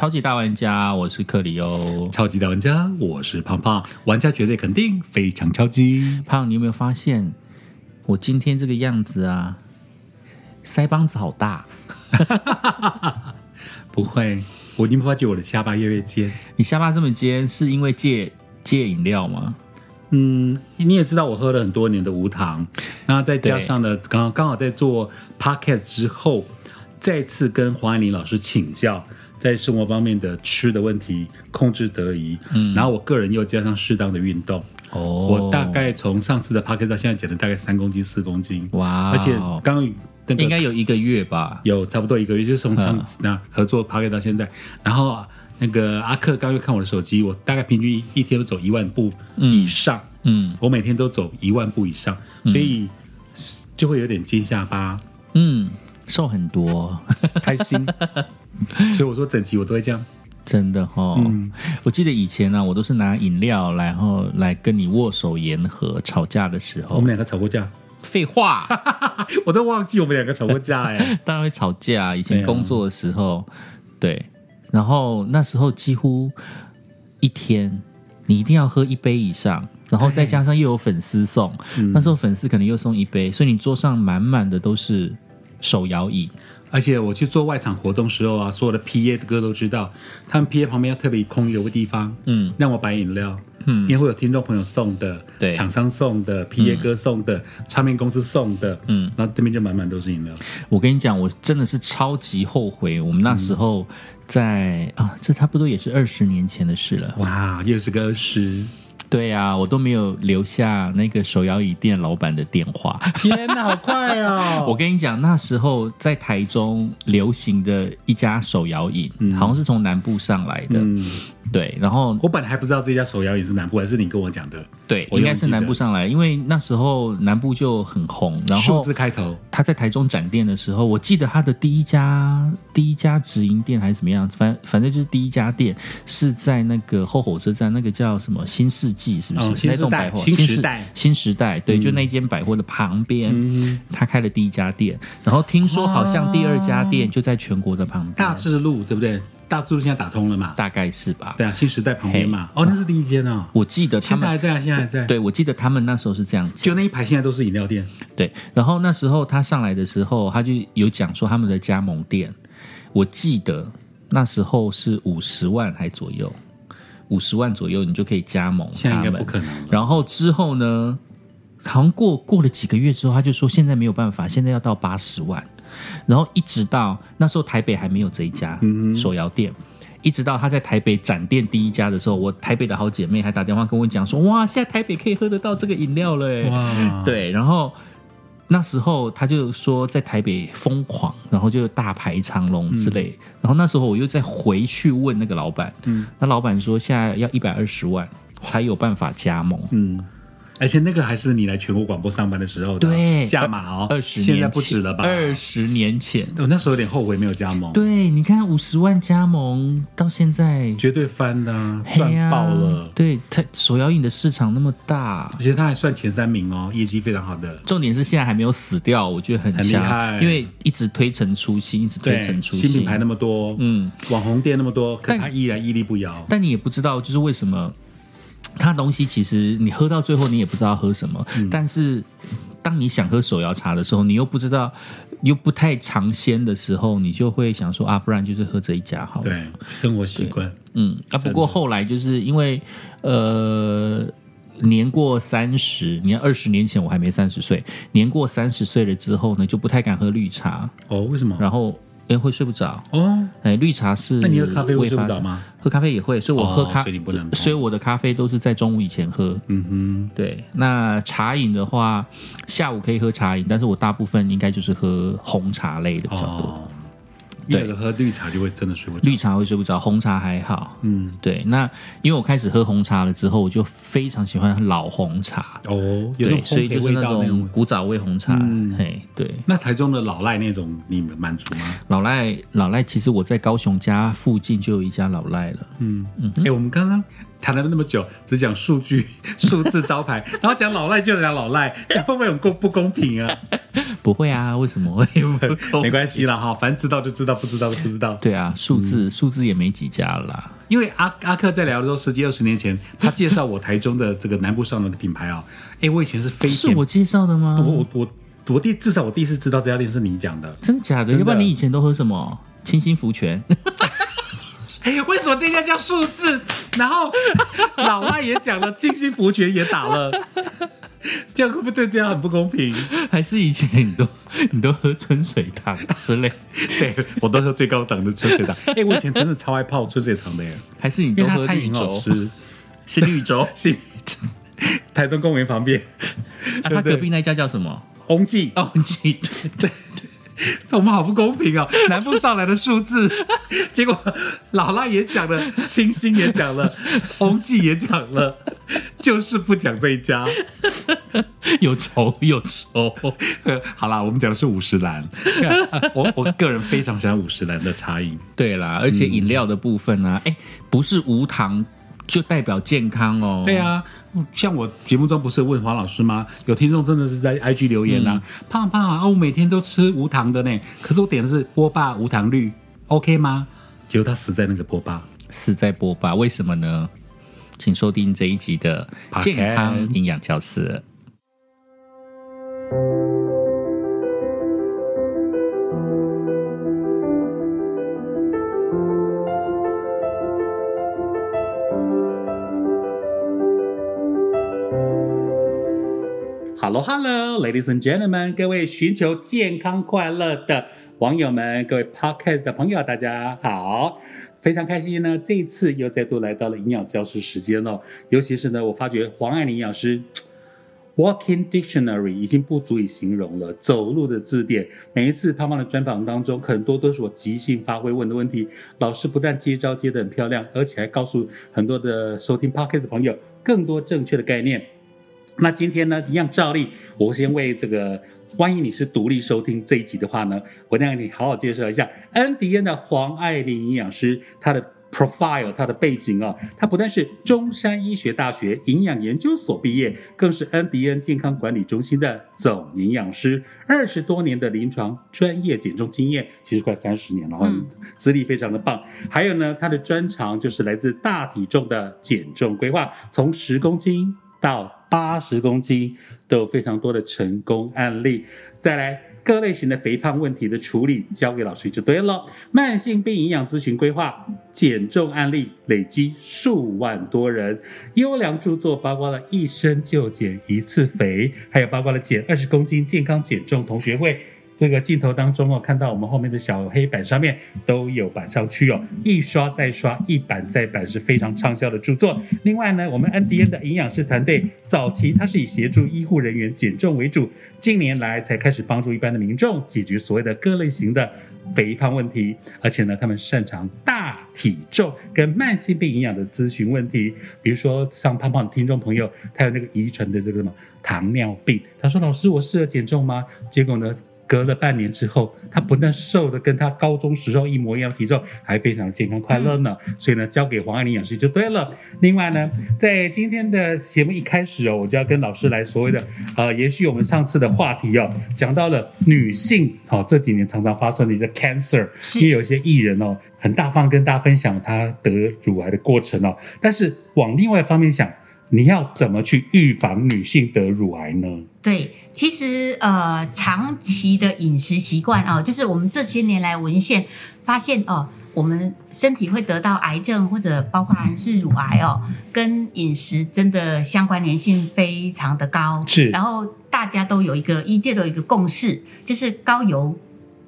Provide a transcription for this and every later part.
超级大玩家，我是克里欧。超级大玩家，我是胖胖，玩家绝对肯定非常超级。胖，你有没有发现我今天这个样子啊？腮帮子好大，不会，我已经发觉我的下巴越来越尖。你下巴这么尖，是因为戒戒饮料吗？嗯，你也知道我喝了很多年的无糖，那再加上呢，刚刚好在做 podcast 之后，再次跟黄安玲老师请教，在生活方面的吃的问题控制得宜。嗯，然后我个人又加上适当的运动。哦，我大概从上次的 podcast 到现在减了大概三公斤四公斤。哇，而且刚那个应该有一个月吧？有差不多一个月，就是从上次那合作 podcast 到现在，然后。那个阿克刚又看我的手机，我大概平均一天都走一万步以上。嗯，我每天都走一万步以上，所以就会有点尖下巴。嗯，瘦很多，开心。所以我说整集我都会这样，真的哈。嗯，我记得以前呢，我都是拿饮料，然后来跟你握手言和。吵架的时候，我们两个吵过架。废话，我都忘记我们两个吵过架哎。当然会吵架，以前工作的时候，对。然后那时候几乎一天你一定要喝一杯以上，然后再加上又有粉丝送，那时候粉丝可能又送一杯，所以你桌上满满的都是手摇椅。而且我去做外场活动时候啊，所有的 P A 的哥都知道，他们 P A 旁边要特别空有个地方，嗯，让我摆饮料，嗯，因为会有听众朋友送的，对，厂商送的，P A 哥送的，唱片公司送的，嗯，然后这边就满满都是饮料。我跟你讲，我真的是超级后悔，我们那时候在啊，这差不多也是二十年前的事了。哇，又是个二十。对呀，我都没有留下那个手摇椅店老板的电话。天哪，好快哦！我跟你讲，那时候在台中流行的一家手摇椅，好像是从南部上来的。对，然后我本来还不知道这家手摇椅是南部，还是你跟我讲的。对，应该是南部上来，因为那时候南部就很红。然后数字开头，他在台中展店的时候，我记得他的第一家第一家直营店还是怎么样，反反正就是第一家店是在那个后火车站，那个叫什么新世纪，是不是？那栋百货新时代，新时代，对，就那间百货的旁边，他开了第一家店。然后听说好像第二家店就在全国的旁边，大智路，对不对？大智路现在打通了嘛？大概是吧。对啊，新时代旁边嘛。哦，那是第一间哦。我记得他们现在还在，现在还在。对，我记得他们那时候是这样子。就那一排现在都是饮料店。对，然后那时候他上来的时候，他就有讲说他们的加盟店，我记得那时候是五十万还左右，五十万左右你就可以加盟。现在应该不可能。然后之后呢，好像过过了几个月之后，他就说现在没有办法，现在要到八十万。然后一直到那时候台北还没有这一家手摇店，一直到他在台北展店第一家的时候，我台北的好姐妹还打电话跟我讲说：“哇，现在台北可以喝得到这个饮料了！”哇，对。然后那时候他就说在台北疯狂，然后就大排长龙之类。然后那时候我又再回去问那个老板，嗯，那老板说现在要一百二十万才有办法加盟，嗯。而且那个还是你来全国广播上班的时候的加码哦，二十现在不止了吧？二十年前，我那时候有点后悔没有加盟。对，你看五十万加盟到现在绝对翻的，赚爆了。对，他手摇饮的市场那么大，而且他还算前三名哦，业绩非常好的。重点是现在还没有死掉，我觉得很厉害，因为一直推陈出新，一直推陈出新，新品牌那么多，嗯，网红店那么多，可它依然屹立不摇。但你也不知道，就是为什么。它东西其实你喝到最后你也不知道喝什么，但是当你想喝手摇茶的时候，你又不知道又不太尝鲜的时候，你就会想说啊，不然就是喝这一家好了。对，生活习惯。嗯啊，不过后来就是因为呃年过三十，你看二十年前我还没三十岁，年过三十岁了之后呢，就不太敢喝绿茶。哦，为什么？然后。哎，会睡不着哦。哎，绿茶是。那你喝咖啡会睡不着吗？喝咖啡也会，所以我喝咖，所以你不能。所以我的咖啡都是在中午以前喝。嗯哼。对，那茶饮的话，下午可以喝茶饮，但是我大部分应该就是喝红茶类的比较多。对，喝绿茶就会真的睡不着。绿茶会睡不着，红茶还好。嗯，对。那因为我开始喝红茶了之后，我就非常喜欢老红茶。哦，对，所以就是那种古早味红茶。嘿，对。那台中的老赖那种，你们满足吗？老赖，老赖，其实我在高雄家附近就有一家老赖了。嗯嗯。哎，我们刚刚谈了那么久，只讲数据、数字招牌，然后讲老赖就讲老赖，这样会不会很公不公平啊？不会啊，为什么会？没关系啦，哈，反正知道就知道，不知道就不知道。对啊，数字、数字也没几家了啦。因为阿阿克在聊的时候，十几二十年前，他介绍我台中的这个南部上的品牌啊，哎，我以前是非，是我介绍的吗？我我我我第至少我第一次知道这家店是你讲的，真的假的？的要不然你以前都喝什么？清新福泉？哎，为什么这家叫数字？然后老外也讲了，清新福泉也打了，这样会不会对这样很不公平？还是以前你都 你都喝春水堂之类？对我都喝最高档的春水堂。哎，我以前真的超爱泡春水堂的耶，还是你因为都喝绿它餐饮好洲？吃。是绿洲？是台中公园旁边，啊，他隔壁那家叫什么？翁记哦，记对，这 我们好不公平哦！南部上来的数字，结果老赖也讲了，清新也讲了，翁记也讲了，就是不讲这一家。有仇有仇。呃好啦，我们讲的是五十岚，我我个人非常喜欢五十岚的茶饮。对啦，而且饮料的部分呢、哎、不是无糖就代表健康哦。对，啊，像我节目中不是问黄老师吗？有听众真的是在 IG 留言啊，胖胖啊，我每天都吃无糖的呢，可是我点的是波霸无糖绿，OK 吗？结果他死在那个波霸。死在波霸，为什么呢？请收听这一集的健康营养教室。Hello Hello，Ladies and Gentlemen，各位寻求健康快乐的网友们，各位 Podcast 的朋友，大家好，非常开心呢，这一次又再度来到了营养教室时间了。尤其是呢，我发觉黄爱玲营养师 Walking Dictionary 已经不足以形容了，走路的字典。每一次胖胖的专访当中，很多都是我即兴发挥问的问题，老师不但接招接得很漂亮，而且还告诉很多的收听 Podcast 的朋友更多正确的概念。那今天呢，一样照例，我先为这个，万一你是独立收听这一集的话呢，我让你好好介绍一下恩迪恩的黄爱玲营养师，她的 profile，她的背景哦，她不但是中山医学大学营养研究所毕业，更是恩迪恩健康管理中心的总营养师，二十多年的临床专业减重经验，其实快三十年了哈，嗯资历非常的棒。还有呢，她的专长就是来自大体重的减重规划，从十公斤到八十公斤都有非常多的成功案例。再来。各类型的肥胖问题的处理交给老师就对了。慢性病营养咨询规划、减重案例累积数万多人，优良著作包括了一生就减一次肥，还有包括了减二十公斤健康减重同学会。这个镜头当中哦，看到我们后面的小黑板上面都有板上去哦，一刷再刷，一版再版是非常畅销的著作。另外呢，我们 NDN 的营养师团队早期它是以协助医护人员减重为主，近年来才开始帮助一般的民众解决所谓的各类型的肥胖问题，而且呢，他们擅长大体重跟慢性病营养的咨询问题，比如说像胖胖的听众朋友，他有那个遗传的这个什么糖尿病，他说老师我适合减重吗？结果呢？隔了半年之后，他不但瘦的跟他高中时候一模一样的体重，还非常健康快乐呢。所以呢，交给黄爱玲老师就对了。另外呢，在今天的节目一开始哦，我就要跟老师来所谓的呃，延续我们上次的话题哦，讲到了女性哦这几年常常发生的一些 cancer，是因为有一些艺人哦很大方跟大家分享他得乳癌的过程哦，但是往另外一方面想，你要怎么去预防女性得乳癌呢？对，其实呃，长期的饮食习惯哦，就是我们这些年来文献发现哦，我们身体会得到癌症或者包括是乳癌哦，跟饮食真的相关联性非常的高。是然后大家都有一个医界都有一个共识，就是高油、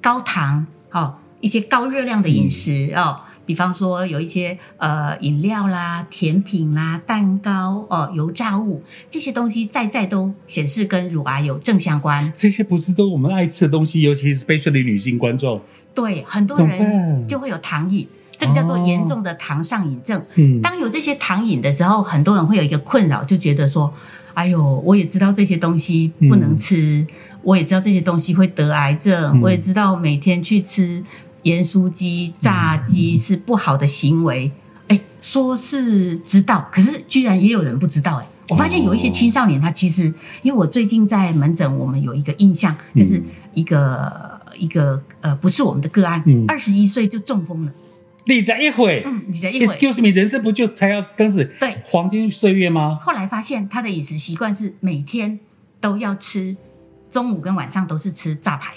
高糖哦，一些高热量的饮食、哦。比方说有一些呃饮料啦、甜品啦、蛋糕哦、油炸物这些东西，在在都显示跟乳癌有正相关。这些不是都我们爱吃的东西，尤其是 especially 女性观众。对，很多人就会有糖瘾，这个叫做严重的糖上瘾症。嗯，当有这些糖瘾的时候，很多人会有一个困扰，就觉得说：“哎呦，我也知道这些东西不能吃，我也知道这些东西会得癌症，嗯我也知道每天去吃盐酥鸡、炸鸡是不好的行为，哎，说是知道，可是居然也有人不知道，哎。我发现有一些青少年，他其实，因为我最近在门诊，我们有一个印象，就是一个一个呃，不是我们的个案，二十一岁就中风了。你在一会，嗯，你在一会，Excuse me，人生不就才要刚始对黄金岁月吗？后来发现他的饮食习惯是每天都要吃，中午跟晚上都是吃炸排。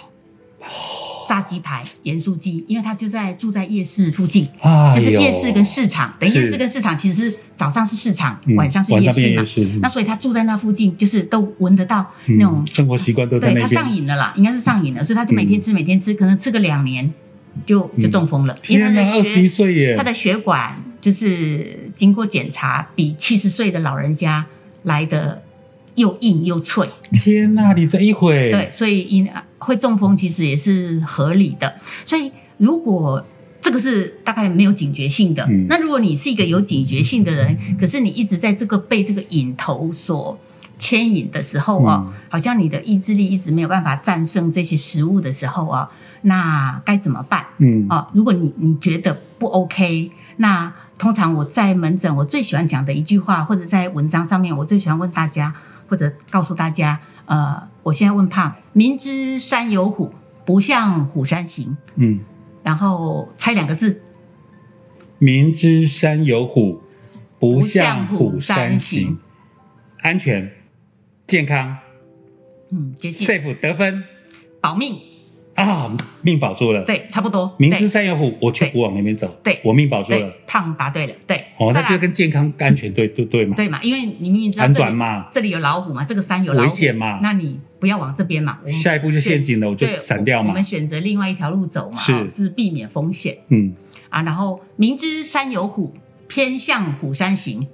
炸鸡排、盐酥鸡，因为他就在住在夜市附近，就是夜市跟市场。等夜市跟市场其实是早上是市场，晚上是夜市嘛。那所以他住在那附近，就是都闻得到那种生活习惯都在对他上瘾了啦，应该是上瘾了，所以他就每天吃，每天吃，可能吃个两年就就中风了。因为他的血，岁耶，他的血管就是经过检查，比七十岁的老人家来的。又硬又脆，天哪！你这一会对，所以因会中风其实也是合理的。所以如果这个是大概没有警觉性的，那如果你是一个有警觉性的人，可是你一直在这个被这个瘾头所牵引的时候啊，好像你的意志力一直没有办法战胜这些食物的时候啊，那该怎么办？嗯啊，如果你你觉得不 OK，那通常我在门诊我最喜欢讲的一句话，或者在文章上面我最喜欢问大家。或者告诉大家，呃，我现在问胖，明知山有虎，不向虎山行。嗯，然后猜两个字，明知山有虎，不向虎山行。安全、健康，嗯，safe 得分，保命。啊，命保住了。对，差不多。明知山有虎，我却不往那边走。对，我命保住了。胖答对了。对。哦，那就跟健康、安全对对对嘛。对嘛，因为你明明知道这里嘛，这里有老虎嘛，这个山有老虎，危险嘛，那你不要往这边嘛。下一步就陷阱了，我就闪掉嘛。我们选择另外一条路走嘛，是是避免风险。嗯。啊，然后明知山有虎，偏向虎山行。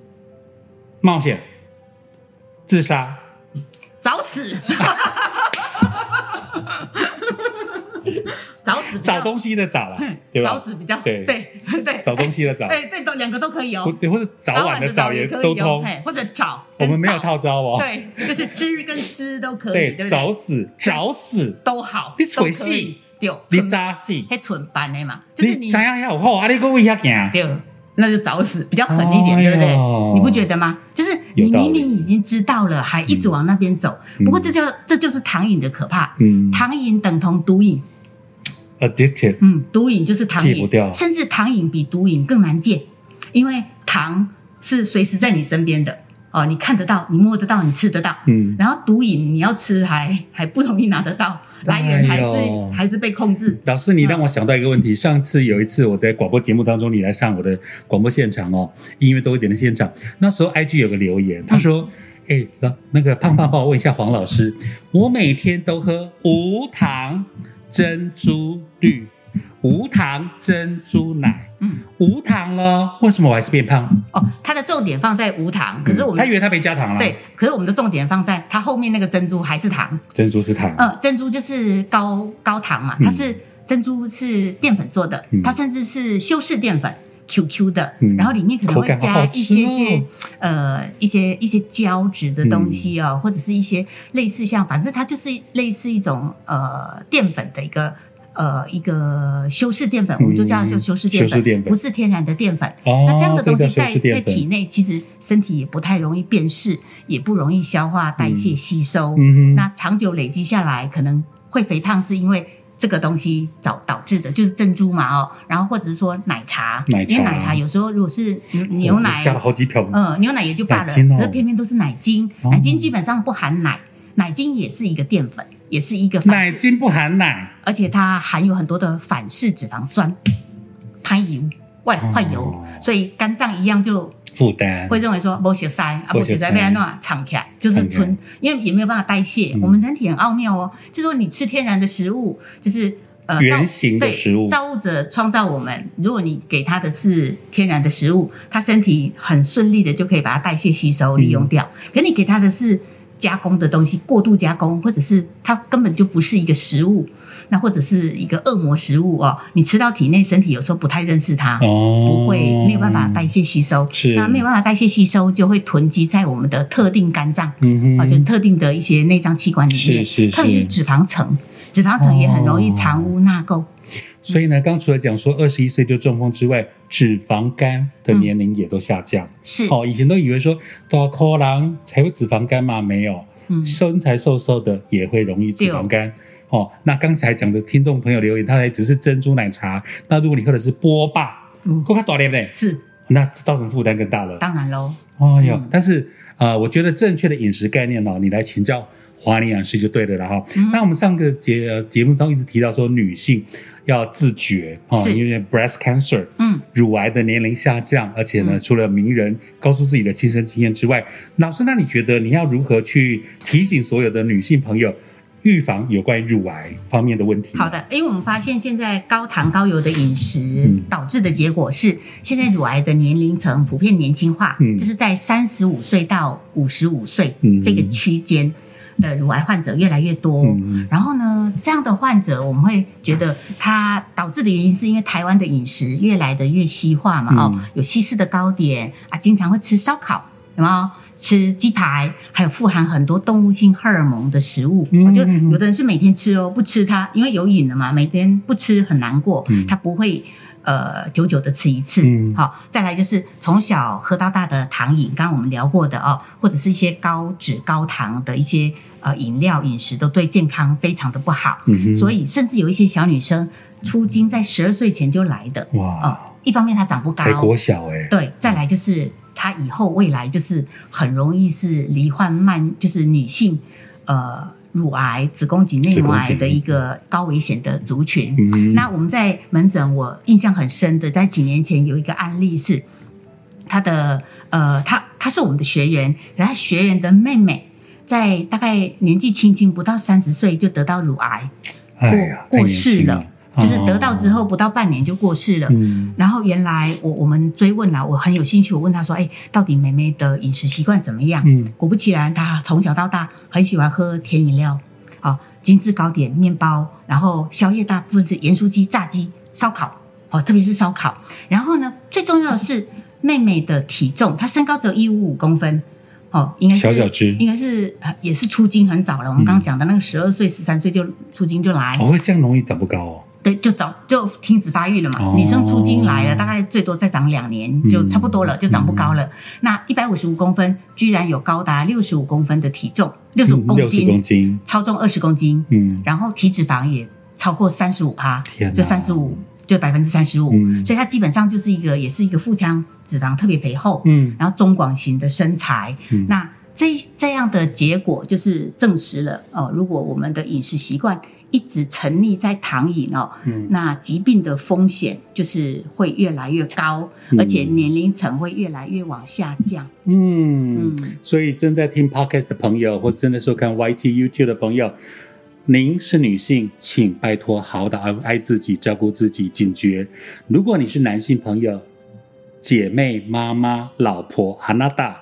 冒险。自杀。找死。找死找东西的找了，对吧？找死比较对对对，找东西的找，对对都两个都可以哦，对或者早晚的早也都通，或者找我们没有套招哦，对，就是知跟知都可以，对对？找死找死都好，你蠢死，对，你渣死，还蠢班的嘛？就是你怎样要好啊？你个为啥惊？对，那就找死，比较狠一点，对不对？你不觉得吗？就是你明明已经知道了，还一直往那边走。不过这叫这就是糖瘾的可怕，嗯，糖瘾等同毒瘾。addicted，嗯，毒瘾就是糖瘾，戒不掉，甚至糖瘾比毒瘾更难戒，因为糖是随时在你身边的。哦，你看得到，你摸得到，你吃得到，嗯，然后毒瘾你要吃还还不容易拿得到，来源还是还是被控制。老师，你让我想到一个问题，上次有一次我在广播节目当中，你来上我的广播现场哦，音乐多一点的现场，那时候 IG 有个留言，他说：“哎，那那个胖胖，帮我问一下黄老师，我每天都喝无糖。”珍珠绿，无糖珍珠奶，嗯，无糖了，为什么我还是变胖？哦，它的重点放在无糖，可是我们他以为他没加糖了，对，可是我们的重点放在它后面那个珍珠还是糖，珍珠是糖，嗯，珍珠就是高高糖嘛，它是珍珠是淀粉做的，它甚至是修饰淀粉。Q Q 的，然后里面可能会加一些些呃一些一些胶质的东西哦，或者是一些类似像，反正它就是类似一种呃淀粉的一个呃一个修饰淀粉，我们就叫修修饰淀粉，不是天然的淀粉。那这样的东西在在体内，其实身体也不太容易辨识，也不容易消化代谢吸收。那长久累积下来，可能会肥胖，是因为。这个东西导导致的就是珍珠嘛哦，然后或者是说奶茶，因为奶茶有时候如果是牛奶加了好几瓢，嗯，牛奶也就罢了，可是偏偏都是奶精，奶精基本上不含奶，奶精也是一个淀粉，也是一个奶精不含奶，而且它含有很多的反式脂肪酸，含油外坏油，所以肝脏一样就。负担会认为说不血塞啊，不血塞被安诺藏起来，就是存，因为也没有办法代谢。我们人体很奥妙哦，就说你吃天然的食物，就是呃原形的食物，造物者创造我们。如果你给他的是天然的食物，他身体很顺利的就可以把它代谢吸收利用掉。可你给他的是加工的东西，过度加工，或者是它根本就不是一个食物。那或者是一个恶魔食物哦，你吃到体内，身体有时候不太认识它，不会没有办法代谢吸收，那没有办法代谢吸收，就会囤积在我们的特定肝脏，啊，就特定的一些内脏器官里面，特别是脂肪层，脂肪层也很容易藏污纳垢。所以呢，刚除了讲说二十一岁就中风之外，脂肪肝的年龄也都下降。是。哦，以前都以为说大口狼才会脂肪肝嘛，没有，嗯。身材瘦瘦的也会容易脂肪肝。哦，那刚才讲的听众朋友留言，他还只是珍珠奶茶，那如果你喝的是波霸，嗯。够看多点嘞，是，那造成负担更大了。当然喽，哎呦，嗯。但是呃，我觉得正确的饮食概念哦，你来请教华营养师就对了啦哈。嗯。那我们上个节呃节目中一直提到说，女性要自觉哦，是因为 breast cancer，嗯，乳癌的年龄下降，而且呢，嗯。除了名人告诉自己的亲身经验之外，老师，那你觉得你要如何去提醒所有的女性朋友预防有关乳癌方面的问题？好，的，因为我们发现现在高糖高油的饮食嗯导致的结果是，现在乳癌的年龄层普遍年轻化，嗯就是在三十五岁到五十五岁嗯这个区间的乳癌患者越来越多。嗯然后呢，这样的患者我们会觉得它导致的原因是因为台湾的饮食越来的越西化嘛，嗯哦，有西式的糕点啊，经常会吃烧烤，有没有？吃鸡排，还有富含很多动物性荷尔蒙的食物，嗯就有的人是每天吃哦，不吃它，因为有瘾了嘛，每天不吃很难过，嗯。他不会呃久久的吃一次。嗯。好，再来就是从小喝到大的糖饮，刚刚我们聊过的哦，或者是一些高脂高糖的一些呃饮料饮食，都对健康非常的不好。嗯所以甚至有一些小女生出经在十二岁前就来的。哦哇，，一方面她长不高，才国小哎、对，再来就是她以后未来就是很容易是罹患慢，就是女性呃乳癌、子宫颈内膜癌的一个高危险的族群。嗯。那我们在门诊，我印象很深的，在几年前有一个案例是，他的呃，他他是我们的学员，然后学员的妹妹在大概年纪轻轻不到三十岁就得到乳癌，过过世了，就是得到之后不到半年就过世了。嗯然后原来我我们追问了，我很有兴趣，我问他说：“哎，到底妹妹的饮食习惯怎么样？”嗯果不其然，她从小到大很喜欢喝甜饮料，啊，精致糕点、面包，然后宵夜大部分是盐酥鸡、炸鸡、烧烤，哦，特别是烧烤。然后呢，最重要的是妹妹的体重，她身高只有一五五公分，哦，应该是小小只应该是呃也是出京很早了。我们刚刚讲的那个十二岁、十三岁就出京就来，哦，这样容易长不高哦。对，就早就停止发育了嘛。哦。女生出经来了，大概最多再长两年就差不多了，就长不高了。那一百五十五公分，居然有高达六十五公分的体重，六十五公斤，公斤，超重二十公斤，嗯，然后体脂肪也超过三十五趴，就三十五，就百分之三十五嗯，所以它基本上就是一个，也是一个腹腔脂肪特别肥厚，嗯。然后中广型的身材，嗯。那这这样的结果就是证实了哦，如果我们的饮食习惯一直沉溺在躺饮哦，嗯那疾病的风险就是会越来越高，嗯而且年龄层会越来越往下降。嗯嗯，所以正在听 podcast 的朋友，或者正在收看 YT YouTube 的朋友，您是女性，请拜托好好的爱爱自己，照顾自己，警觉。如果你是男性朋友，姐妹、妈妈、老婆、阿娜达、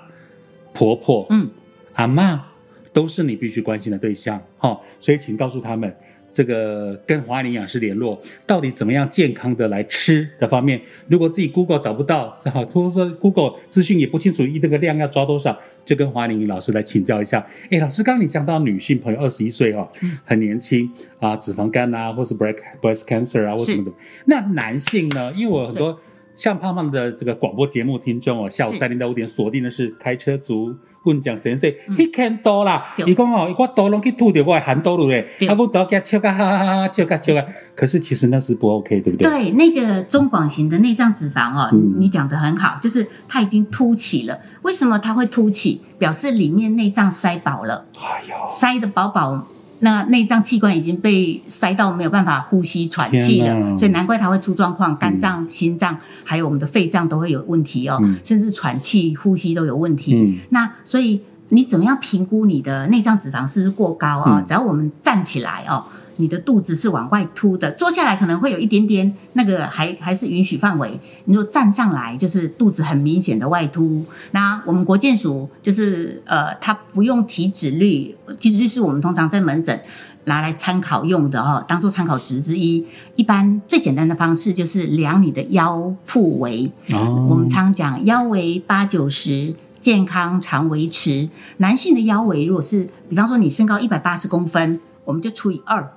婆婆、嗯，阿妈，都是你必须关心的对象。哈、所以请告诉他们。这个跟华安营养师联络，到底怎么样健康的来吃的方面，如果自己 Google 找不到，正好或者说 Google 资讯也不清楚，一这个量要抓多少，就跟华林老师来请教一下。哎，老师，刚刚你讲到女性朋友二十一岁哦，很年轻啊，脂肪肝啊，或是 breast breast cancer 啊，或什么什么。那男性呢？因为我很多像胖胖的这个广播节目听众哦，下午三点到五点锁定的是开车族。问讲先生，迄看多啦，对伊讲哦，我多拢去吐掉我的含多路嘞，对啊，我只要给他笑个哈哈哈哈，笑个笑个，可是其实那是不 OK，对不对？对，那个中广型的内脏脂肪哦，嗯你讲的很好，就是它已经凸起了。为什么它会凸起？表示里面内脏塞饱了，哎呦，塞得饱饱，那内脏器官已经被塞到没有办法呼吸喘气了，所以难怪它会出状况，肝脏、心脏还有我们的肺脏都会有问题哦，嗯。甚至喘气、呼吸都有问题。嗯。那所以你怎么样评估你的内脏脂肪是不是过高啊、嗯。只要我们站起来哦，你的肚子是往外凸的，坐下来可能会有一点点那个还还是允许范围。你说站上来，就是肚子很明显的外凸。那我们国健署就是呃，它不用体脂率，体脂率是我们通常在门诊。拿来参考用的哦，当做参考值之一。一般最简单的方式就是量你的腰腹围，哦，我们常讲腰围八九十，健康常维持。男性的腰围如果是，比方说你身高一百八十公分，我们就除以二，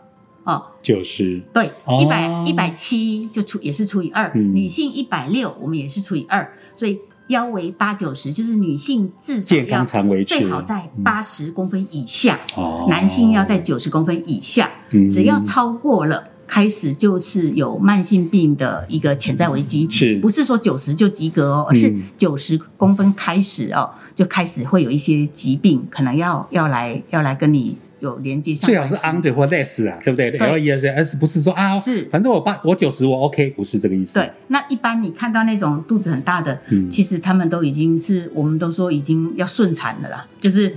哦，九十，对，哦。一百一百七就除也是除以二、嗯。女性一百六我们也是除以二，所以腰围八九十就是女性至少健康要常维持最好在八十公分以下，哦。男性要在九十公分以下，嗯。只要超过了。开始就是有慢性病的一个潜在危机，是。不是说九十就及格哦，而是嗯。九十公分开始哦，就开始会有一些疾病，可能要要来要来跟你有连接上最好是 under 或 less 啊，对不对？对？L E S S 不是说啊，是。反正我八我九十我 OK，不是这个意思。对，那一般你看到那种肚子很大的，嗯。其实他们都已经是，我们都说已经要顺产的啦，就是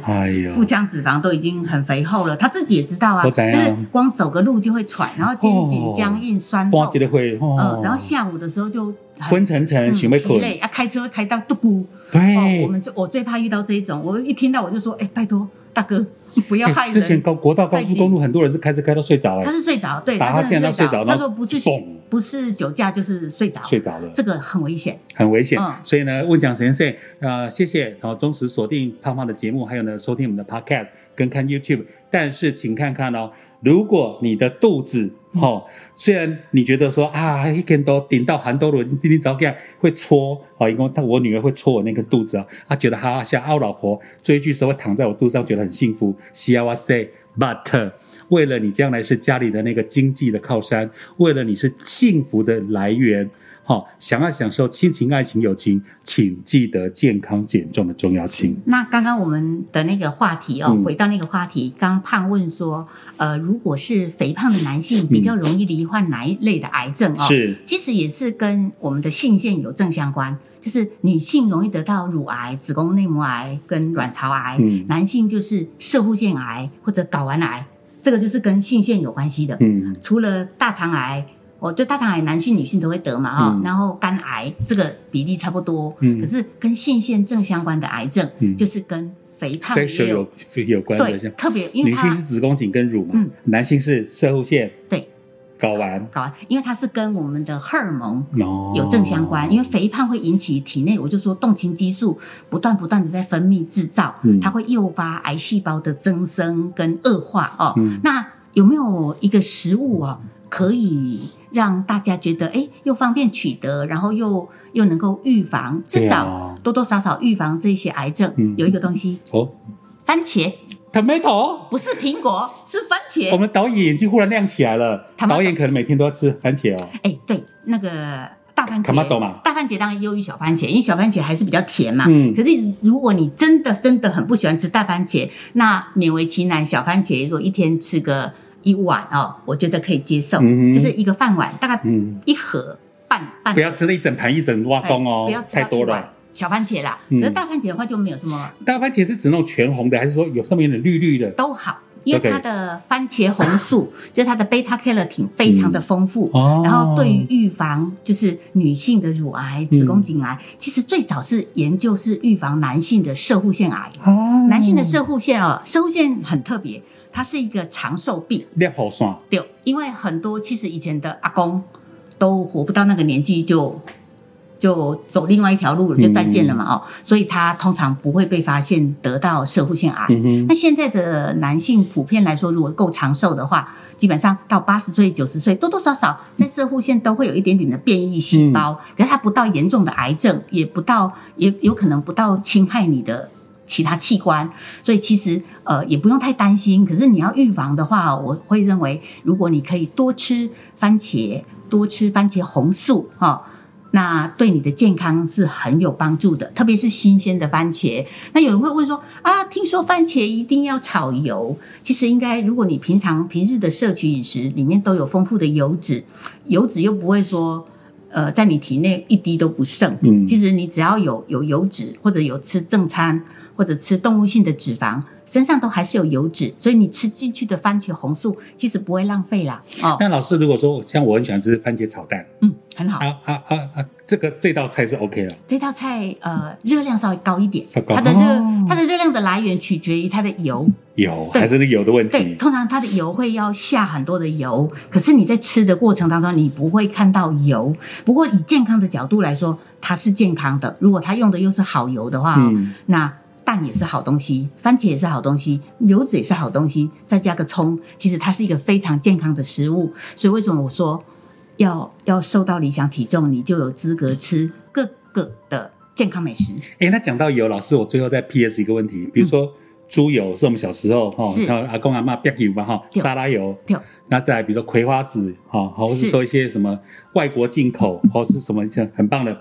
腹腔脂肪都已经很肥厚了，他自己也知道啊，就是光走个路就会喘，然后肩颈哦僵硬、酸痛我记，得会哦。呃，，然后下午的时候就昏沉沉，嗯想要困，疲累啊，开车开到嘟咕，哦，对我，们就我最怕遇到这一种，我一听到我就说，哎，拜托大哥，不要害人。哎之前高国道高速公路很多人是开车开到睡着了他哎，是睡着，对，打哈他现在睡着。欠到睡着然后他说不是嘣不是酒驾就是睡着，睡着了。这个很危险。很危险。嗯所以呢，问讲先生，呃，谢谢，然后忠实锁定胖胖的节目，还有呢，收听我们的 podcast 跟看 YouTube。但是请看看哦，如果你的肚子，嗯哦，虽然你觉得说啊，一天都顶到寒兜了，你你早这样会搓，哦，因为他我女儿会搓我那个肚子啊，她觉得哈像啊，我老婆追剧时候会躺在我肚子上，觉得很幸福。西哇塞，but 为了你将来是家里的那个经济的靠山，为了你是幸福的来源。好、想要享受亲情、爱情、友情，请记得健康减重的重要性。那刚刚我们的那个话题哦，嗯回到那个话题，刚胖问说，呃，如果是肥胖的男性，比较容易罹患哪一类的癌症哦？是其实也是跟我们的性腺有正相关，就是女性容易得到乳癌、子宫内膜癌跟卵巢癌，嗯男性就是射护腺癌或者睾丸癌，这个就是跟性腺有关系的。嗯，除了大肠癌，哦，就大肠癌男性、女性都会得嘛，哈、嗯。然后肝癌这个比例差不多，嗯。可是跟性腺正相关的癌症，嗯。就是跟肥胖也有。有有关的，对特别，因为女性是子宫颈跟乳嘛，嗯。男性是射护腺、对。睾丸。睾丸，因为它是跟我们的荷尔蒙哦。有正相关，因为肥胖会引起体内，我就说动情激素不断不断的在分泌制造，嗯。它会诱发癌细胞的增生跟恶化哦。嗯。那有没有一个食物啊，可以让大家觉得哎又方便取得，然后又又能够预防，至少多多少少预防这些癌症？嗯有一个东西，哦番茄，tomato。不是苹果，是番茄。我们导演眼睛忽然亮起来了导演可能每天都要吃番茄哦。哎，对，那个大番茄大番茄当然优于小番茄，因为小番茄还是比较甜嘛。嗯可是如果你真的真的很不喜欢吃大番茄，那勉为其难，小番茄如果一天吃个一碗哦，我觉得可以接受，嗯哼就是一个饭碗，大概嗯，一盒半半。不要吃了一整盘一整挖哎工哦不要，吃太多了。小番茄啦，嗯可是大番茄的话就没有什么大番茄是指那种全红的，还是说有上面有点绿绿的？都好，因为它的番茄红素 就是它的贝塔 carotene 非常的丰富，哦然后对于预防就是女性的乳癌、子宫颈癌，其实最早是研究是预防男性的射护腺癌。哦男性的射护腺哦，射护腺很特别，它是一个长寿病，亮好爽，对，因为很多其实以前的阿公都活不到那个年纪就。就走另外一条路了，就再见了嘛哦，所以他通常不会被发现得到射护腺癌。嗯，那现在的男性普遍来说，如果够长寿的话，基本上到八十岁、九十岁，多多少少在射护腺都会有一点点的变异细胞，可是它不到严重的癌症，也不到也有可能不到侵害你的其他器官，所以其实呃也不用太担心。可是你要预防的话，我会认为，如果你可以多吃番茄，多吃番茄红素哦。那对你的健康是很有帮助的，特别是新鲜的番茄。那有人会问说啊，听说番茄一定要炒油？其实应该，如果你平常平日的摄取饮食里面都有丰富的油脂，油脂又不会说呃在你体内一滴都不剩。嗯其实你只要有有油脂，或者有吃正餐，或者吃动物性的脂肪，身上都还是有油脂，所以你吃进去的番茄红素其实不会浪费啦。哦，那老师如果说像我很喜欢吃番茄炒蛋，嗯，很好。啊啊啊啊，这个这道菜是 OK 了。这道菜呃热量稍微高一点它的热、哦它的热量的来源取决于它的油。对有还是油的问对，题？通常它的油会要下很多的油，可是你在吃的过程当中，你不会看到油。不过以健康的角度来说，它是健康的。如果它用的又是好油的话，那蛋也是好东西，番茄也是好东西，油脂也是好东西，再加个葱，其实它是一个非常健康的食物。所以为什么我说要要瘦到理想体重，你就有资格吃各个的健康美食？哎，那讲到油，老师，我最后再 P.S. 一个问题，比如说猪油是我们小时候哈，是然后阿公阿妈煸油嘛哈，沙拉油，那再比如说葵花籽哈，或是是说一些什么外国进口或是什么很棒的。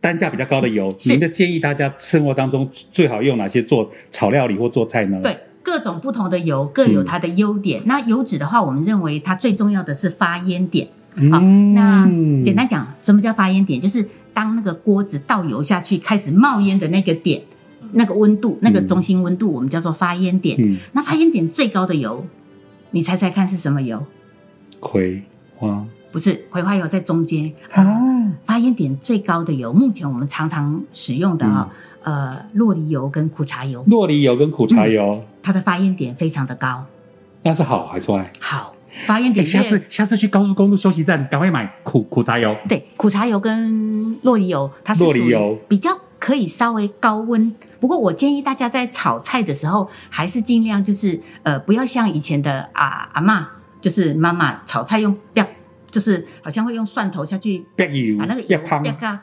单价比较高的油，是您的建议大家生活当中最好用哪些做炒料理或做菜呢？对，各种不同的油各有它的优点。那油脂的话，我们认为它最重要的是发烟点。好，嗯那简单讲，什么叫发烟点？就是当那个锅子倒油下去开始冒烟的那个点，那个温度，那个中心温度，我们叫做发烟点。嗯，那发烟点最高的油，你猜猜看是什么油？葵花不是葵花油在中间。啊，发烟点最高的油，目前我们常常使用的啊、呃，洛梨油跟苦茶油，洛梨油跟苦茶油，它的发烟点非常的高。那是好还是坏？好，发烟哎，点越下次下次去高速公路休息站，赶快买苦苦茶油。对苦茶油跟洛梨油，它是洛梨油比较可以稍微高温。不过我建议大家在炒菜的时候，还是尽量就是呃，不要像以前的啊阿嬷，就是妈妈炒菜用煸，就是好像会用蒜头下去，把那个油。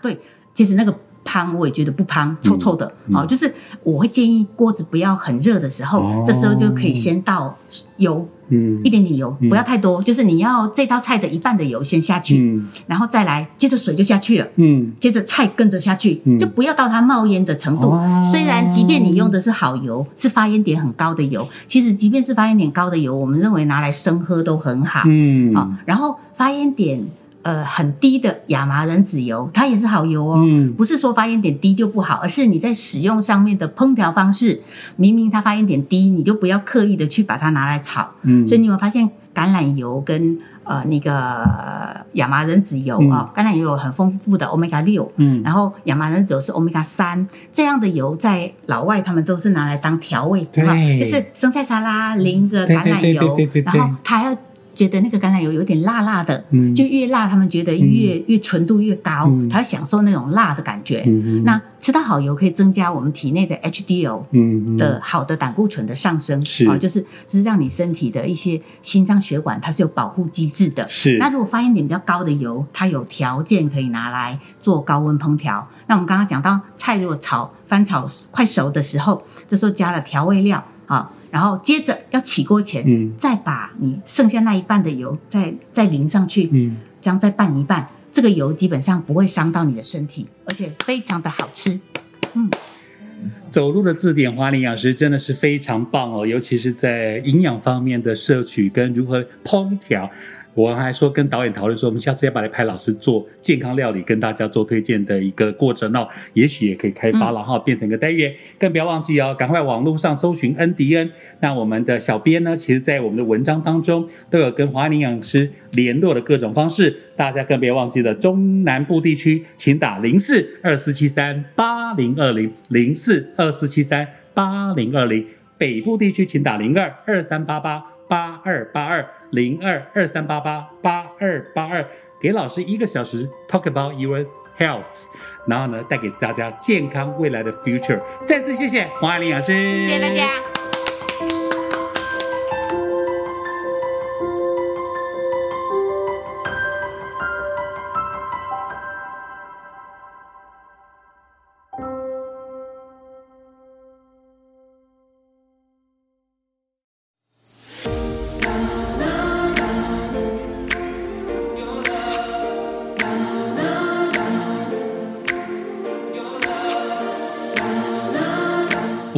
对，其实那个汤我也觉得不汤，臭臭的。嗯哦，就是我会建议锅子不要很热的时候，哦这时候就可以先倒油，嗯一点点油，嗯不要太多，就是你要这道菜的一半的油先下去，嗯然后再来，接着水就下去了。嗯接着菜跟着下去，嗯就不要到它冒烟的程度。哦虽然即便你用的是好油，是发烟点很高的油，其实即便是发烟点高的油，我们认为拿来生喝都很好。嗯好、然后发烟点呃很低的亚麻仁籽油，它也是好油哦。嗯不是说发烟点低就不好，而是你在使用上面的烹调方式，明明它发烟点低，你就不要刻意的去把它拿来炒。嗯所以你有发现橄榄油跟呃那个亚麻仁籽油嗯啊、橄榄油有很丰富的 omega 六，嗯然后亚麻仁籽油是 omega 三，这样的油在老外他们都是拿来当调味，对吧？就是生菜沙拉淋个橄榄油对对对，对然后它还要觉得那个橄榄油有点辣辣的，嗯。就越辣他们觉得越、越纯度越高，嗯。他要享受那种辣的感觉。嗯那吃到好油可以增加我们体内的 HDL，嗯的好的胆固醇的上升，是。啊，就是就是让你身体的一些心脏血管它是有保护机制的。是。那如果发现点比较高的油，它有条件可以拿来做高温烹调。那我们刚刚讲到菜如果炒翻炒快熟的时候，这时候加了调味料啊，然后接着要起锅前，嗯再把你剩下那一半的油再再淋上去，嗯这样再拌一拌，这个油基本上不会伤到你的身体，而且非常的好吃。嗯走路的字典，花林营养师真的是非常棒哦，尤其是在营养方面的摄取跟如何烹调。我还说跟导演讨论说，我们下次要不要来拍老师做健康料理，跟大家做推荐的一个过程哦，也许也可以开发了哈，变成一个单元。更不要忘记哦，赶快网络上搜寻恩迪恩。那我们的小编呢，其实在我们的文章当中都有跟华林营养师联络的各种方式，大家更别忘记了中南部地区，请打零四二四七三八零二零零四二四七三八零二零，北部地区请打零二二三八八八二八二零二二三八八八二八二，给老师一个小时 talk about your health，然后呢带给大家健康未来的 future。再次谢谢黄爱玲老师，谢谢大家。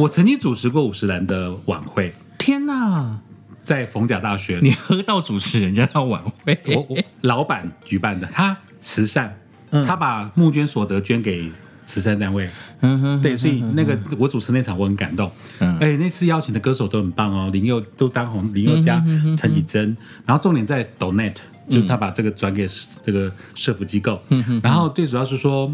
我曾经主持过五十岚的晚会，天哪！在逢甲大学，你喝到主持人家的晚会，我我老板举办的，他慈善，嗯。他把募捐所得捐给慈善单位，嗯哼，对，所以那个我主持那场我很感动，嗯。哎，那次邀请的歌手都很棒哦，林宥都当红，林宥嘉、陈绮贞，然后重点在 Donate，就是他把这个转给这个社福机构，然后最主要是说。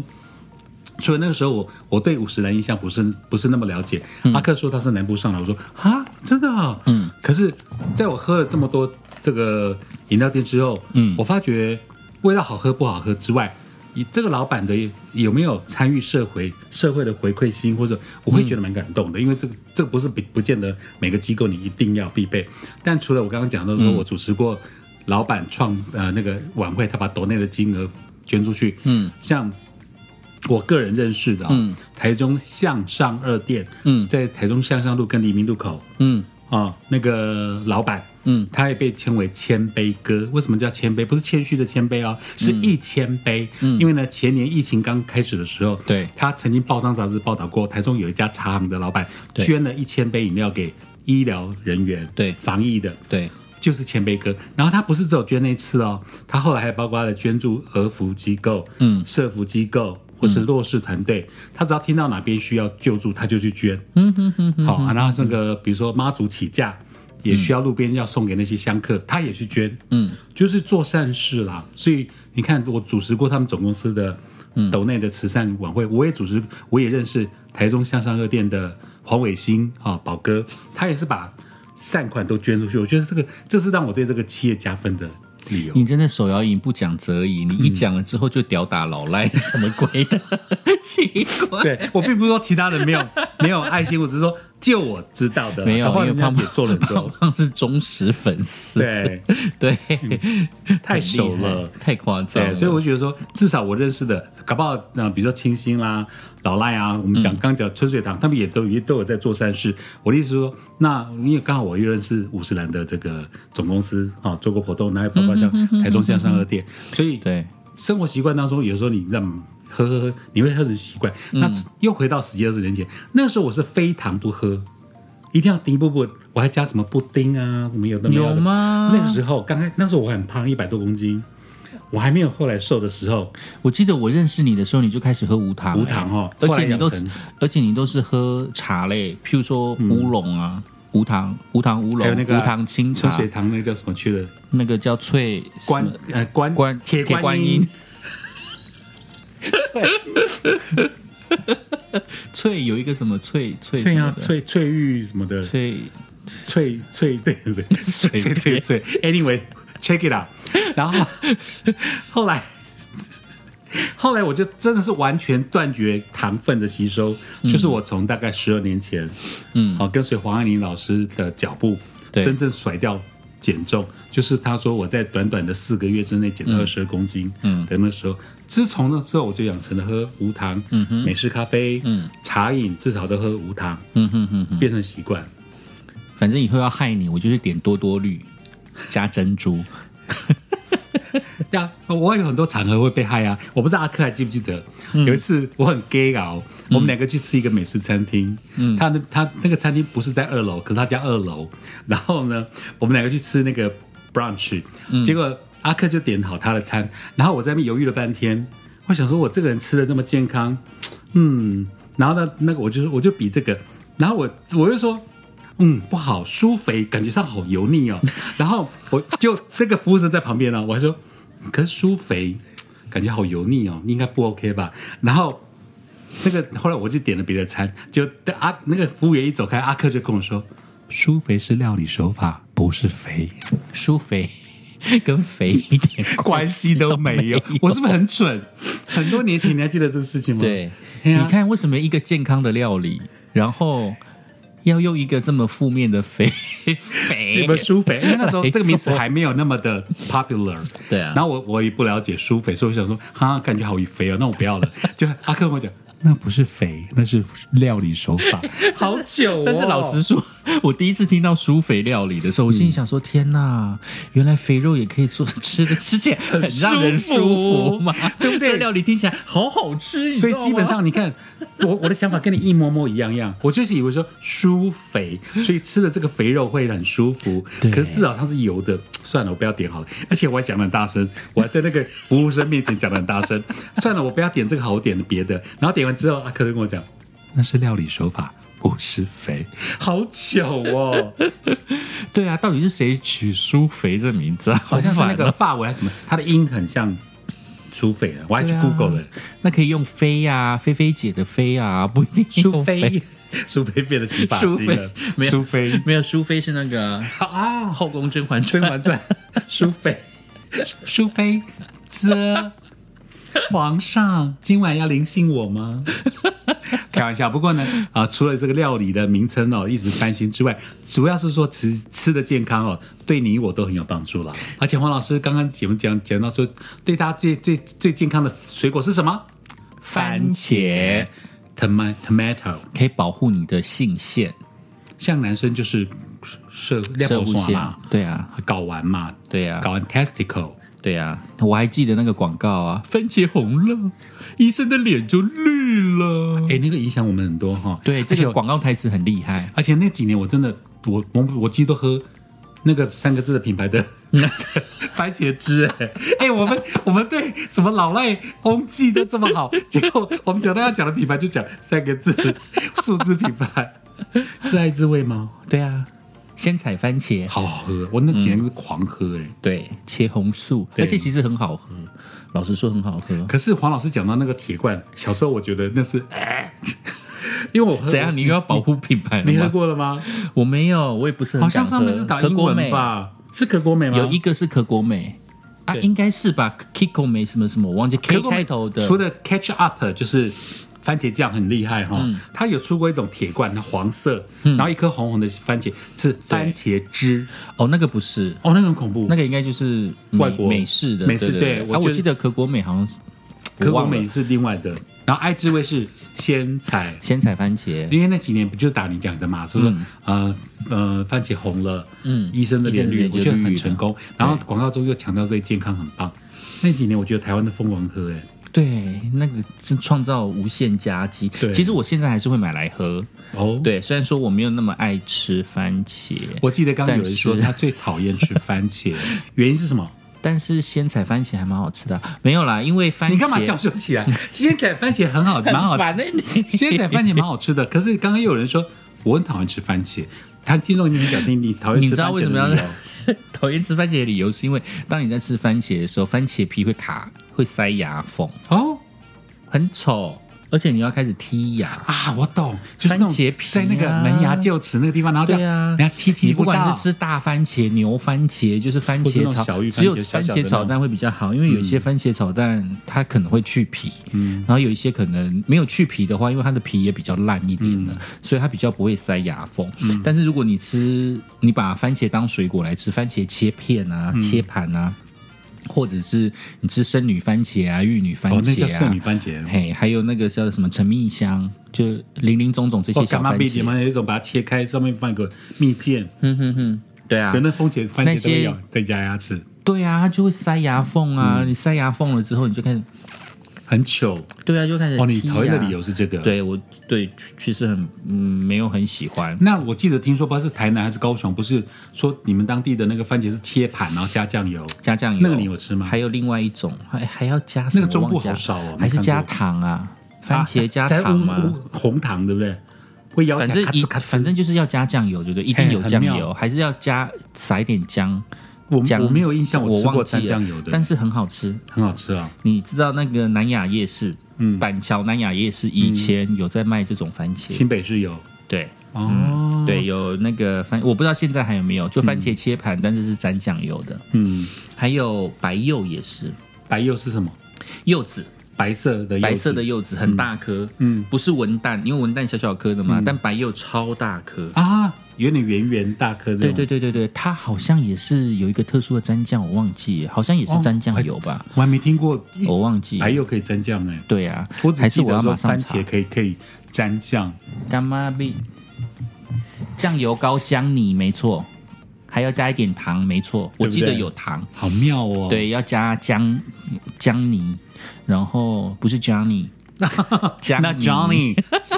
所以那个时候我我对五十岚印象不是不是那么了解。阿克说他是南部上来，我说啊，真的、啊，嗯。可是在我喝了这么多这个饮料店之后，嗯，我发觉味道好喝不好喝之外，以这个老板的有没有参与社会社会的回馈心，或者我会觉得蛮感动的，因为这个这个不是不不见得每个机构你一定要必备。但除了我刚刚讲到说我主持过老板创呃那个晚会，他把岛内的金额捐出去，嗯，像我个人认识的、哦，嗯。台中向上二店，嗯。在台中向上路跟黎明路口嗯。啊、那个老板，嗯，他也被称为谦卑哥。为什么叫谦卑？不是谦虚的谦卑哦，是一谦卑。因为呢，前年疫情刚开始的时候，对。他曾经报章杂志报道过，台中有一家茶行的老板捐了一千杯饮料给医疗人员，对。防疫的，对，就是谦卑哥。然后他不是只有捐那次哦，他后来还包括了捐助儿福机构、嗯。社福机构或是弱势团队。他只要听到哪边需要救助，他就去捐。嗯哼哼哼，好、啊，然后这个比如说妈祖起驾，也需要路边要送给那些香客，他也去捐，嗯，就是做善事啦。所以你看，我主持过他们总公司的斗内的慈善晚会，我也主持，我也认识台中向上二店的黄伟兴啊，宝哥，他也是把善款都捐出去。我觉得这个这是让我对这个企业加分的理由。你真的手摇饮不讲则已，你一讲了之后就屌打老赖，什么鬼的？奇怪，对我并不是说其他人没有没有爱心，我只是说就我知道的啦，没有因为胖人家也做了很胖多。胖是忠实粉丝，对，对，太熟了。太夸张，了。所以我觉得说，至少我认识的，搞不好，呃，比如说清新啦、老赖啊，我们讲刚讲春水堂，他们也都也都有在做善事。我的意思是说，那因为刚好我又认识五十岚的这个总公司啊，做过活动，那还包括像台中向上二店，所以对，生活习惯当中，有时候你让喝喝喝，你会喝成习惯。那又回到十几二十年前，那个时候我是非糖不喝，一定要丁布布，我还加什么布丁啊，什么有的没有的。有吗？那个时候刚开，那时候我很胖，一百多公斤，我还没有后来瘦的时候，我记得我认识你的时候，你就开始喝无糖、无糖哦而且你都而且你都是喝茶类，譬如说乌龙啊，无糖、无糖乌龙、还有那个无糖清茶。春水，糖那个叫什么去了？那个叫脆关么？呃关关铁铁观观音，脆有一个什么翠翠翠翠玉什么的，翠翠翠对对对，翠翠翠翠，anyway，check it out。然后后来后来我就真的是完全断绝糖分的吸收，就是我从大概十二年前，嗯好跟随黄爱玲老师的脚步，对真正甩掉。减重就是他说我在短短的四个月之内减了二十二公斤，嗯的那时候，自从那之后我就养成了喝无糖，嗯哼美式咖啡，嗯茶饮至少都喝无糖，嗯哼哼哼，变成习惯。反正以后要害你，我就是点多多绿 加珍珠。对啊，我有很多场合会被害啊。我不知道阿克还记不记得，嗯有一次我很 gay 搞，我们两个去吃一个美食餐厅，嗯，他那他那个餐厅不是在二楼，可是他家二楼。然后呢，我们两个去吃那个 brunch，、结嗯果阿克就点好他的餐，然后我在那边犹豫了半天，我想说我这个人吃的那么健康，嗯，然后呢，那个我就我就比这个，然后我我就说。嗯，不好，酥肥，感觉上好油腻哦。然后我就那个服务生在旁边呢、我还说，可是酥肥感觉好油腻哦，应该不 OK 吧？然后那个后来我就点了别的餐，就阿那个服务员一走开，阿克就跟我说，酥肥是料理手法，不是肥，舒肥跟肥一点 关系都没有。我是不是很蠢？很多年前你还记得这个事情吗？对，哎你看为什么一个健康的料理，然后要用一个这么负面的肥 肥你？们苏肥，因为那时候这个名词还没有那么的 popular。对啊然后我我也不了解苏肥，所以我想说，哈，感觉好肥哦，那我不要了。就是阿克跟我讲，那不是肥，那是料理手法，好久、哦。但是老实说，我第一次听到舒肥料理的时候，我心里想说：天哪，原来肥肉也可以做吃的，吃起来很让人舒服嘛，对不对？这料理听起来好好吃，所以基本上你看，我我的想法跟你一模模一样样。我就是以为说舒肥，所以吃了这个肥肉会很舒服。可是至少它是油的，算了，我不要点好了。而且我还讲的很大声，我还在那个服务生面前讲的很大声。算了，我不要点这个好，我点了别的。然后点完之后，阿克就跟我讲，那是料理手法。不是肥，好巧哦！对啊，到底是谁取舒肥这名字？啊？好像是那个发尾还是什么，它的音很像苏肥的，我还去 Google 了。那可以用菲呀、菲菲姐的菲啊，不一定苏菲，苏菲 变得洗发苏菲精了，没有苏菲没有苏菲是那个啊，《后宫甄嬛《甄传》嬛传》，苏菲，苏菲，这 皇上今晚要临幸我吗？开玩笑，不过呢，啊、除了这个料理的名称哦一直翻新之外，主要是说吃吃的健康哦，对你我都很有帮助啦。而且黄老师刚刚节目讲讲到说，对大家最最最健康的水果是什么？番茄 tomato tomato，可以保护你的性腺、像男生就是射亮射护腺头刷嘛，，对啊，睾丸嘛，对啊，睾丸 testicle。对啊，我还记得那个广告啊，番茄红了，医生的脸就绿了。哎，那个影响我们很多哈。对，这个广告台词很厉害。而且那几年我真的，我我我记得都喝那个三个字的品牌的 番茄汁、哎哎，我们我们对什么老赖风气都这么好，结果我们讲到要讲的品牌就讲三个字数字品牌，是爱滋味吗？对啊，鲜采番茄，好好喝，我那几年是狂喝哎、对，茄红素，而且其实很好喝，老实说很好喝。可是黄老师讲到那个铁罐，小时候我觉得那是，哎 因为我喝怎样？你又要保护品牌了你喝吗？过了吗？我没有，我也不是很好像敢上面是打英文吧？是可果美吗？有一个是可果美啊，对应该是吧？Kiko 美什么什么，我忘记 K 可果美开头的。除了 Catch Up 就是番茄酱很厉害哈，嗯。它有出过一种铁罐，它黄色，然后一颗红红的番茄是番茄汁，哦，那个不是，哦，那个很恐怖。那个应该就是外国。美式的，美式对对。啊，对我记得可果美好像是可果我美是另外的，然后爱之味是鲜采。鲜采番茄，因为那几年不就是打你讲的嘛，说、呃呃番茄红了，嗯。医生的脸我觉得很成功。然后广告中又强调对健康很棒。那几年我觉得台湾的疯狂喝，哎，对，那个是创造无限佳绩。对其实我现在还是会买来喝。哦，，对，虽然说我没有那么爱吃番茄，我记得刚刚有人说他最讨厌吃番茄，原因是什么？但是鲜采番茄还蛮好吃的啊。没有啦，因为番茄你干嘛叫嚣起来？鲜采番茄很好，蛮好吃。鲜采番茄蛮好吃的，可是刚刚又有人说我很讨厌吃番茄。他听众你讲听你讨厌你知道为什么要 讨厌吃番茄的理由，是因为当你在吃番茄的时候，番茄皮会卡，会塞牙缝，哦？很丑，而且你要开始剔牙。啊，我懂，就是番茄皮啊。在那个门牙臼齿那个地方，然后对啊，人家踢踢你不管是吃大番茄、牛番茄，就是番茄炒只有番茄炒蛋会比较好，因为有一些番茄炒蛋它可能会去皮，嗯。然后有一些可能没有去皮的话，因为它的皮也比较烂一点嗯。的，所以它比较不会塞牙缝。但是如果你吃，你把番茄当水果来吃，番茄切片啊、嗯。切盘啊，或者是你吃生女番茄啊、玉女番哦，那叫茄啊圣女，番茄。嘿，还有那个叫什么陈蜜香，就林林总总这些小番茄嘛必点嘛？茄，有一种把它切开，上面放一个蜜饯，嗯哼哼，对啊可，那番茄番茄都有再加牙齿，对啊，它就会塞牙缝啊。嗯你塞牙缝了之后，你就开始，很糗对啊，就开始哦。你剔讨厌的理由是这个？。对我对其实很嗯没有很喜欢。那我记得听说，不知道是台南还是高雄，不是说你们当地的那个番茄是切盘，然后加酱油，加酱油，那个你有吃吗还有另外一种，还还要加？那个中部好少哦还是加糖啊？番茄加糖吗？红糖对不对？会咬起来反正一反正就是要加酱油，对不对？一定有酱油，还是要加撒一点姜。我姜我没有印象，我吃过蘸酱油的，但是很好吃。很好吃啊。你知道那个南雅夜市，嗯。板桥南雅夜市以前有在卖这种番茄，新北市有。对。哦，对，有那个番，我不知道现在还有没有，就番茄切盘，但是是沾酱油的。嗯，还有白柚也是，白柚是什么？柚子，白色的柚子。白色的柚子很大颗，嗯。不是文旦，因为文旦小小颗的嘛，但白柚超大颗。啊，有点圆圆大颗的。对对，对对对，它好像也是有一个特殊的蘸酱，我忘记，好像也是蘸酱油吧，我还没听过我忘记还有。可以蘸酱呢。对啊还是我要马上番茄。可以可以蘸酱，干妈币，酱油膏姜泥没错，还要加一点糖没错，我记得有糖。好妙哦。对，要加姜姜泥，然后不是 Johnny，姜 那泥 Johnny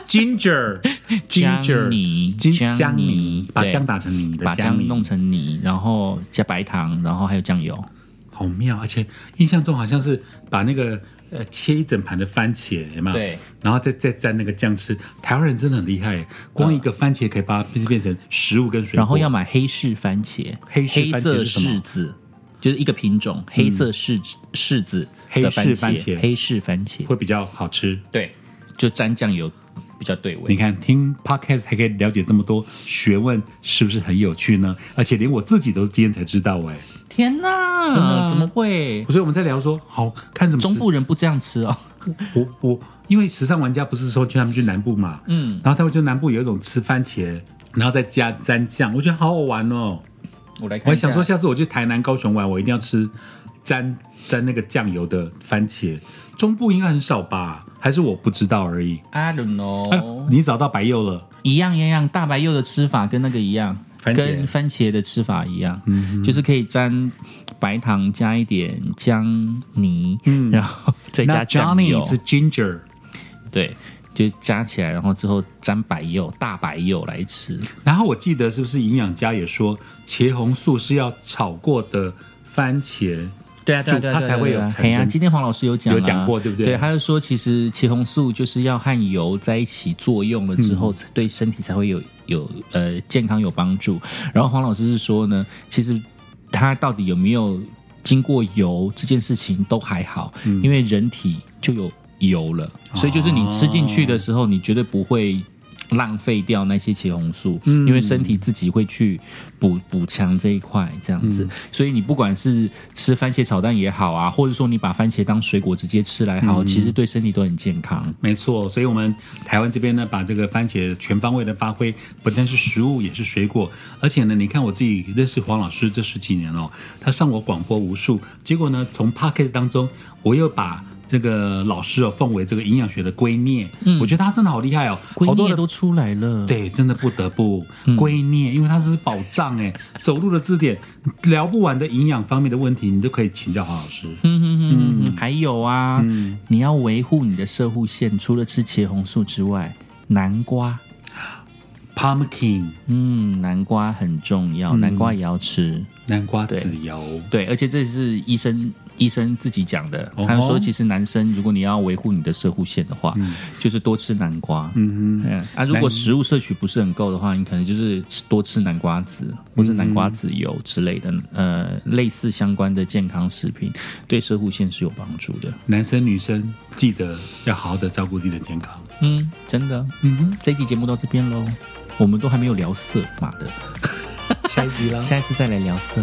Ginger 姜 Ginger 泥金姜姜泥把姜打成泥的把姜弄成泥，然后加白糖，然后还有酱油。好妙，而且印象中好像是把那个呃切一整盘的番茄，嘛？对，然后再再蘸那个酱吃。台湾人真的很厉害，光一个番茄可以把它变变成食物跟水果。然后要买黑柿番茄，黑柿番茄色柿子，就是一个品种，黑色柿柿子黑柿番茄黑柿番茄，会比较好吃。对，就沾酱油比较对味你。看，听 podcast 还可以了解这么多学问，是不是很有趣呢？而且连我自己都今天才知道哎、天哪，真的啊怎么会？所以我们在聊说，好看什么中部人不这样吃哦。我我因为时尚玩家不是说去他们去南部嘛，嗯，然后他们就南部有一种吃番茄，然后再加沾酱，我觉得好好玩哦。我来看，我还想说，，下次我去台南、高雄玩，我一定要吃沾沾那个酱油的番茄。中部应该很少吧？还是我不知道而已？I don't 哎 know，、你找到白柚了？一样一样，大白柚的吃法跟那个一样，番跟番茄的吃法一样，嗯就是可以沾白糖加一点姜泥，嗯然后再加酱油是 ginger，对，就加起来，然后之后沾白柚，大白柚来吃。然后我记得是不是营养家也说茄红素是要炒过的番茄？对啊，对啊，它才会有对啊产生嘿呀，今天黄老师有讲啊有讲过对不对对，他就说其实茄红素就是要和油在一起作用了之嗯后，对身体才会有有呃健康有帮助。然后黄老师是说呢，其实它到底有没有经过油这件事情都还好，嗯因为人体就有油了，所以就是你吃进去的时候，你绝对不会。浪费掉那些茄红素，嗯因为身体自己会去补补强这一块，这样嗯子。所以你不管是吃番茄炒蛋也好啊，或者说你把番茄当水果直接吃来嗯好，其实对身体都很健康。没错，所以我们台湾这边呢，把这个番茄全方位的发挥，不但是食物，也是水果。而且呢，你看我自己认识黄老师这十几年哦，他上我广播无数，结果呢，从 p a c k e t 当中，我又把这个老师哦奉为这个营养学的圭臬。我觉得他真的好厉害哦，好多人都出来了，，对，真的不得不圭臬，因为它是宝藏哎，走路的字典，聊不完的营养方面的问题，你都可以请教黄老师。嗯哼哼哼，还有啊，你要维护你的射护线，除了吃茄红素之外，南瓜，Pumpkin。嗯，南瓜很重要，南瓜也要吃。南瓜籽油，对，而且这是医生医生自己讲的，他说其实男生如果你要维护你的射护线的话，就是多吃南瓜。嗯哼。嗯啊，如果食物摄取不是很够的话，你可能就是吃多吃南瓜籽或者南瓜籽油之类的，呃，类似相关的健康食品，对射护线是有帮助的。男生女生记得要好好的照顾自己的健康。嗯，真的。嗯哼，这一集节目到这边喽，我们都还没有聊色，妈的，下一集啦。下一次再来聊色。